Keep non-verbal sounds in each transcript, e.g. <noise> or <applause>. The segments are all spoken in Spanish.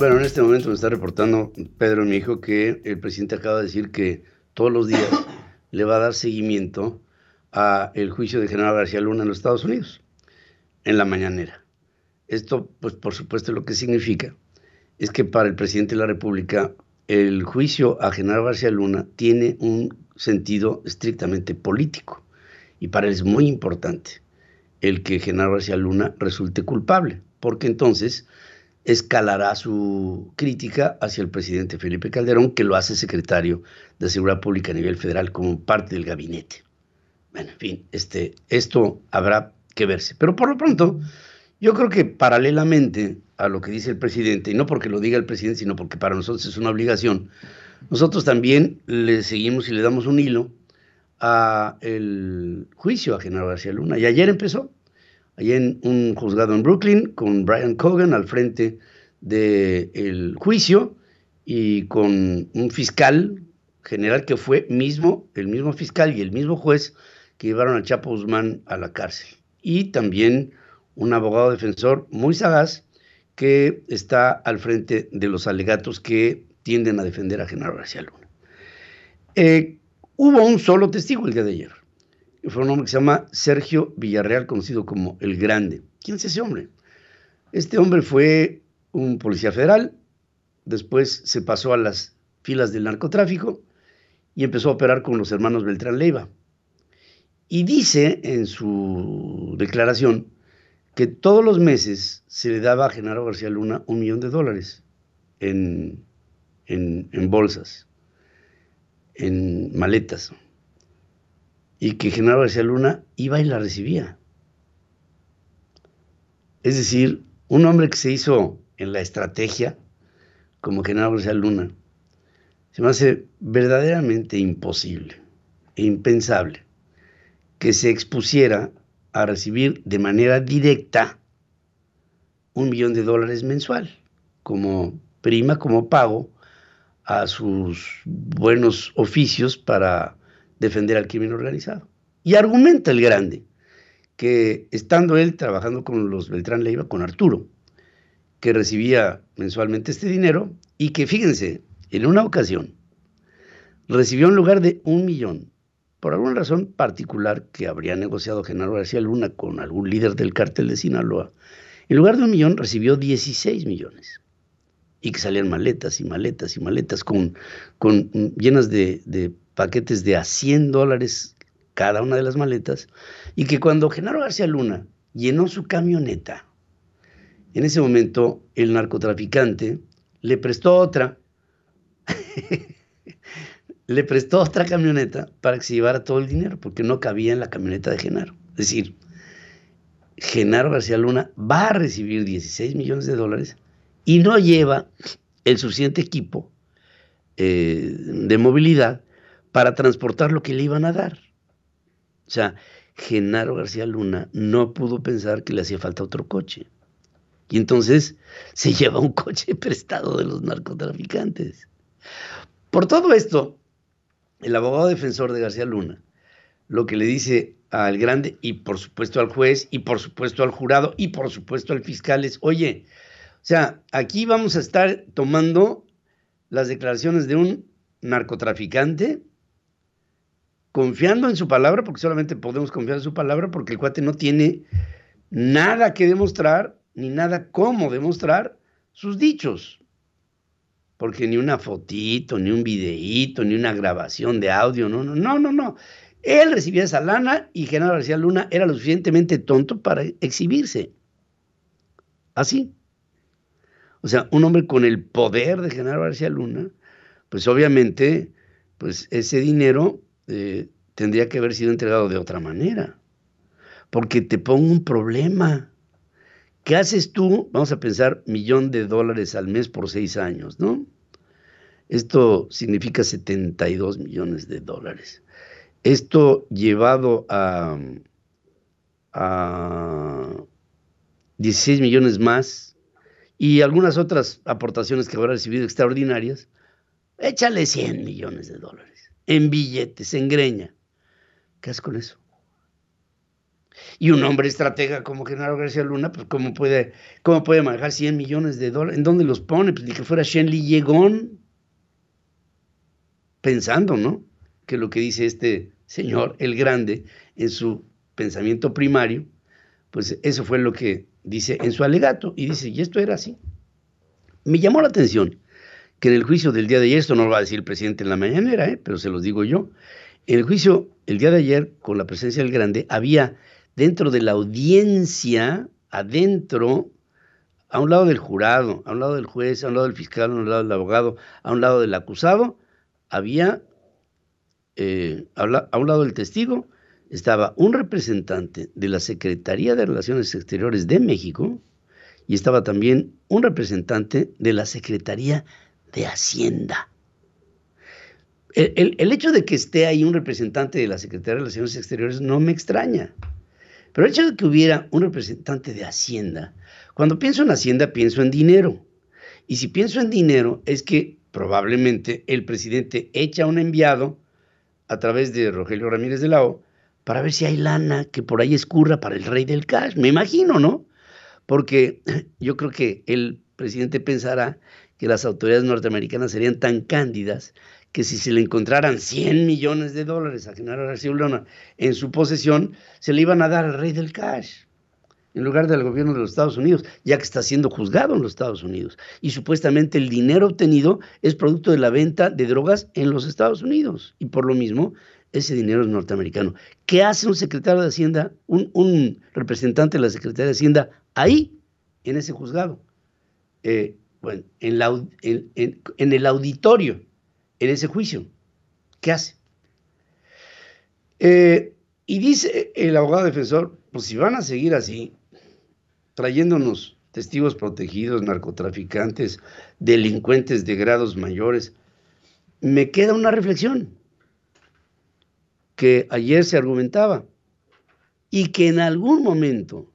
Bueno, en este momento me está reportando Pedro, mi hijo, que el presidente acaba de decir que todos los días <coughs> le va a dar seguimiento a el juicio de General García Luna en los Estados Unidos, en la mañanera. Esto, pues por supuesto, lo que significa es que para el presidente de la República el juicio a General García Luna tiene un sentido estrictamente político y para él es muy importante el que General García Luna resulte culpable, porque entonces escalará su crítica hacia el presidente Felipe Calderón, que lo hace secretario de Seguridad Pública a nivel federal como parte del gabinete. Bueno, en fin, este, esto habrá que verse. Pero por lo pronto, yo creo que paralelamente a lo que dice el presidente, y no porque lo diga el presidente, sino porque para nosotros es una obligación, nosotros también le seguimos y le damos un hilo a el juicio a Genaro García Luna. Y ayer empezó, allá en un juzgado en Brooklyn, con Brian Cogan al frente del juicio y con un fiscal general que fue mismo, el mismo fiscal y el mismo juez que llevaron a Chapo Guzmán a la cárcel. Y también un abogado defensor muy sagaz que está al frente de los alegatos que tienden a defender a Genaro García Luna. Eh, hubo un solo testigo el día de ayer, fue un hombre que se llama Sergio Villarreal, conocido como El Grande. ¿Quién es ese hombre? Este hombre fue un policía federal, después se pasó a las filas del narcotráfico y empezó a operar con los hermanos Beltrán Leiva. Y dice en su declaración que todos los meses se le daba a Genaro García Luna un millón de dólares en, en, en bolsas, en maletas y que Genaro García Luna iba y la recibía. Es decir, un hombre que se hizo en la estrategia, como Genaro García Luna, se me hace verdaderamente imposible e impensable que se expusiera a recibir de manera directa un millón de dólares mensual como prima, como pago a sus buenos oficios para defender al crimen organizado. Y argumenta el grande que estando él trabajando con los Beltrán Leiva, con Arturo, que recibía mensualmente este dinero y que, fíjense, en una ocasión recibió en lugar de un millón, por alguna razón particular que habría negociado Genaro García Luna con algún líder del cártel de Sinaloa, en lugar de un millón recibió 16 millones. Y que salían maletas y maletas y maletas con, con llenas de, de paquetes de a 100 dólares cada una de las maletas, y que cuando Genaro García Luna llenó su camioneta, en ese momento el narcotraficante le prestó otra, <laughs> le prestó otra camioneta para que se llevara todo el dinero, porque no cabía en la camioneta de Genaro. Es decir, Genaro García Luna va a recibir 16 millones de dólares y no lleva el suficiente equipo eh, de movilidad para transportar lo que le iban a dar. O sea, Genaro García Luna no pudo pensar que le hacía falta otro coche. Y entonces se <laughs> lleva un coche prestado de los narcotraficantes. Por todo esto, el abogado defensor de García Luna lo que le dice al grande y por supuesto al juez y por supuesto al jurado y por supuesto al fiscal es, oye, o sea, aquí vamos a estar tomando las declaraciones de un narcotraficante, confiando en su palabra, porque solamente podemos confiar en su palabra, porque el cuate no tiene nada que demostrar, ni nada cómo demostrar sus dichos. Porque ni una fotito, ni un videíto, ni una grabación de audio, no, no, no, no, no. Él recibía esa lana y Genaro García Luna era lo suficientemente tonto para exhibirse. Así. O sea, un hombre con el poder de Genaro García Luna, pues obviamente, pues ese dinero eh, tendría que haber sido entregado de otra manera. Porque te pongo un problema. ¿Qué haces tú? Vamos a pensar millón de dólares al mes por seis años, ¿no? Esto significa 72 millones de dólares. Esto llevado a, a 16 millones más y algunas otras aportaciones que habrá recibido extraordinarias, échale 100 millones de dólares en billetes, en greña. ¿Qué haces con eso? Y un hombre estratega como Genaro García Luna, pues ¿cómo puede, cómo puede manejar 100 millones de dólares? ¿En dónde los pone? Pues ni que fuera Shenli Yegón. Pensando, ¿no? Que lo que dice este señor, el grande, en su pensamiento primario, pues eso fue lo que dice en su alegato. Y dice, y esto era así. Me llamó la atención que en el juicio del día de ayer, esto no lo va a decir el presidente en la mañanera, ¿eh? pero se los digo yo, en el juicio el día de ayer, con la presencia del grande, había dentro de la audiencia, adentro, a un lado del jurado, a un lado del juez, a un lado del fiscal, a un lado del abogado, a un lado del acusado, había, eh, a un lado del testigo, estaba un representante de la Secretaría de Relaciones Exteriores de México y estaba también un representante de la Secretaría de Hacienda. El, hecho de que esté ahí un representante de la Secretaría de Relaciones Exteriores no me extraña. Pero el hecho de que hubiera un representante de Hacienda, cuando pienso en Hacienda pienso en dinero. Y si pienso en dinero es que probablemente el presidente echa un enviado a través de Rogelio Ramírez de la O para ver si hay lana que por ahí escurra para el rey del cash. Me imagino, ¿no? Porque yo creo que el presidente pensará que las autoridades norteamericanas serían tan cándidas que si se le encontraran 100 millones de dólares a Genaro García Luna en su posesión, se le iban a dar al rey del cash en lugar del gobierno de los Estados Unidos, ya que está siendo juzgado en los Estados Unidos. Y supuestamente el dinero obtenido es producto de la venta de drogas en los Estados Unidos. Y por lo mismo, ese dinero es norteamericano. ¿Qué hace un secretario de Hacienda, un, representante de la Secretaría de Hacienda ahí, en ese juzgado? Eh, bueno, en, el auditorio, en ese juicio. ¿Qué hace? Eh, y dice el abogado defensor, pues si van a seguir así, trayéndonos testigos protegidos, narcotraficantes, delincuentes de grados mayores, me queda una reflexión que ayer se argumentaba y que en algún momento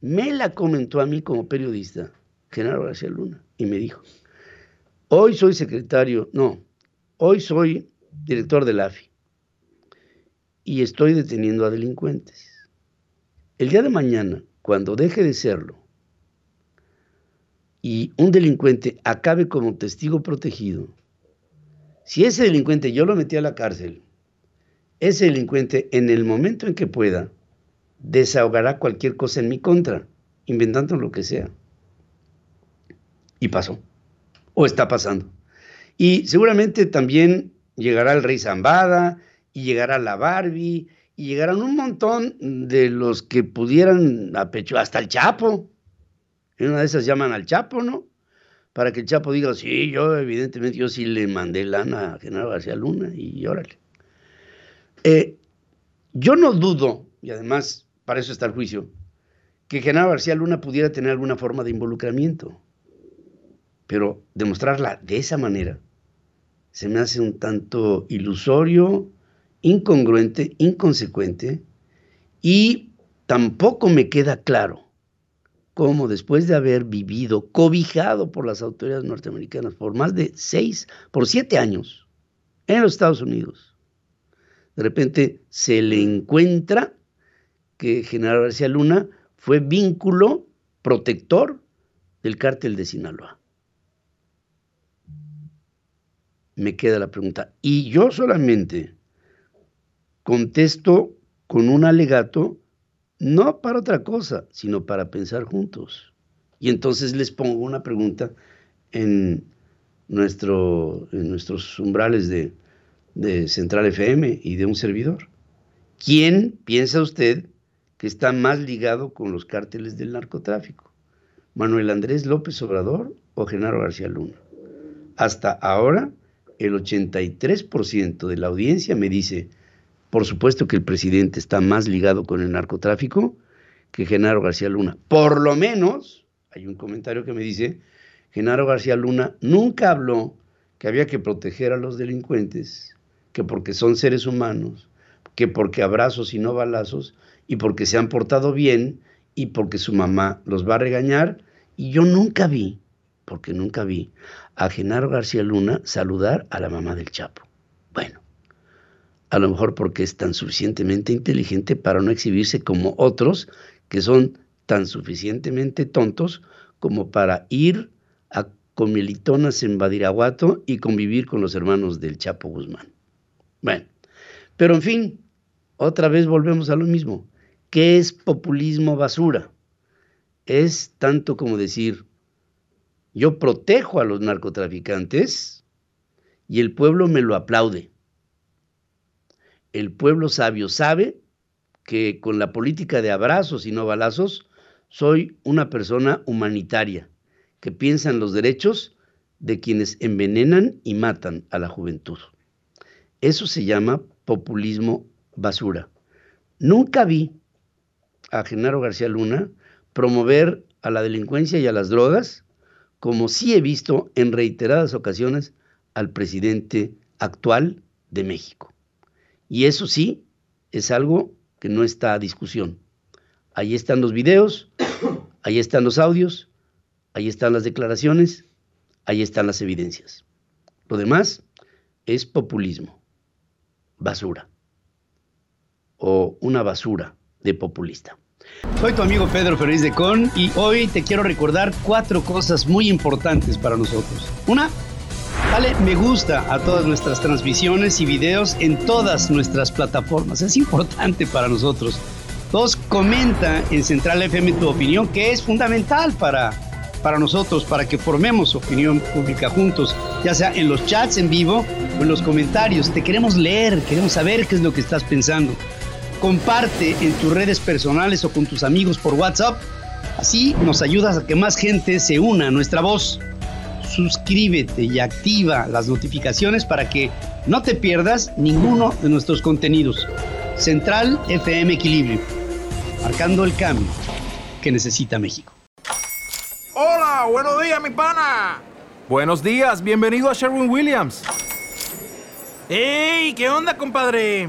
me la comentó a mí como periodista Genaro García Luna, y me dijo, hoy soy secretario, no, hoy soy director del AFI y estoy deteniendo a delincuentes. El día de mañana, cuando deje de serlo, y un delincuente acabe como testigo protegido, si ese delincuente yo lo metí a la cárcel, ese delincuente en el momento en que pueda, desahogará cualquier cosa en mi contra, inventando lo que sea. Y pasó. O está pasando. Y seguramente también llegará el rey Zambada y llegará la Barbie y llegarán un montón de los que pudieran a pecho, hasta el Chapo. En una de esas llaman al Chapo, ¿no? Para que el Chapo diga, sí, yo evidentemente yo sí le mandé lana a Genaro García Luna y órale. Eh, yo no dudo, y además para eso está el juicio, que Genaro García Luna pudiera tener alguna forma de involucramiento. Pero demostrarla de esa manera se me hace un tanto ilusorio, incongruente, inconsecuente y tampoco me queda claro cómo después de haber vivido cobijado por las autoridades norteamericanas por más de seis, por siete años en los Estados Unidos, de repente se le encuentra que General García Luna fue vínculo protector del cártel de Sinaloa. Me queda la pregunta. Y yo solamente contesto con un alegato, no para otra cosa, sino para pensar juntos. Y entonces les pongo una pregunta en, nuestro, en nuestros umbrales de, de Central FM y de un servidor. ¿Quién piensa usted que está más ligado con los cárteles del narcotráfico? ¿Manuel Andrés López Obrador o Genaro García Luna? Hasta ahora, el 83% de la audiencia me dice, por supuesto que el presidente está más ligado con el narcotráfico que Genaro García Luna. Por lo menos, hay un comentario que me dice, Genaro García Luna nunca habló que había que proteger a los delincuentes, que porque son seres humanos, que porque abrazos y no balazos, y porque se han portado bien, y porque su mamá los va a regañar. Y yo nunca vi, porque nunca vi, a Genaro García Luna saludar a la mamá del Chapo. Bueno, a lo mejor porque es tan suficientemente inteligente para no exhibirse como otros que son tan suficientemente tontos como para ir a comilitonas en Badiraguato y convivir con los hermanos del Chapo Guzmán. Bueno, pero en fin, otra vez volvemos a lo mismo. ¿Qué es populismo basura? Es tanto como decir, yo protejo a los narcotraficantes y el pueblo me lo aplaude. El pueblo sabio sabe que con la política de abrazos y no balazos soy una persona humanitaria que piensa en los derechos de quienes envenenan y matan a la juventud. Eso se llama populismo basura. Nunca vi a Genaro García Luna promover a la delincuencia y a las drogas como sí he visto en reiteradas ocasiones al presidente actual de México. Y eso sí es algo que no está a discusión. Ahí están los videos, <coughs> ahí están los audios, ahí están las declaraciones, ahí están las evidencias. Lo demás es populismo, basura o una basura de populista. Soy tu amigo Pedro Ferriz de Con y hoy te quiero recordar cuatro cosas muy importantes para nosotros. Una, dale me gusta a todas nuestras transmisiones y videos en todas nuestras plataformas. Es importante para nosotros. Dos, comenta en Central FM tu opinión, que es fundamental para, para nosotros, para que formemos opinión pública juntos, ya sea en los chats en vivo o en los comentarios. Te queremos leer, queremos saber qué es lo que estás pensando comparte en tus redes personales o con tus amigos por WhatsApp. Así nos ayudas a que más gente se una a nuestra voz. Suscríbete y activa las notificaciones para que no te pierdas ninguno de nuestros contenidos. Central FM Equilibrio, marcando el cambio que necesita México. Hola, buenos días, mi pana. Buenos días, bienvenido a Sherwin Williams. ¡Ey! ¿Qué onda, compadre?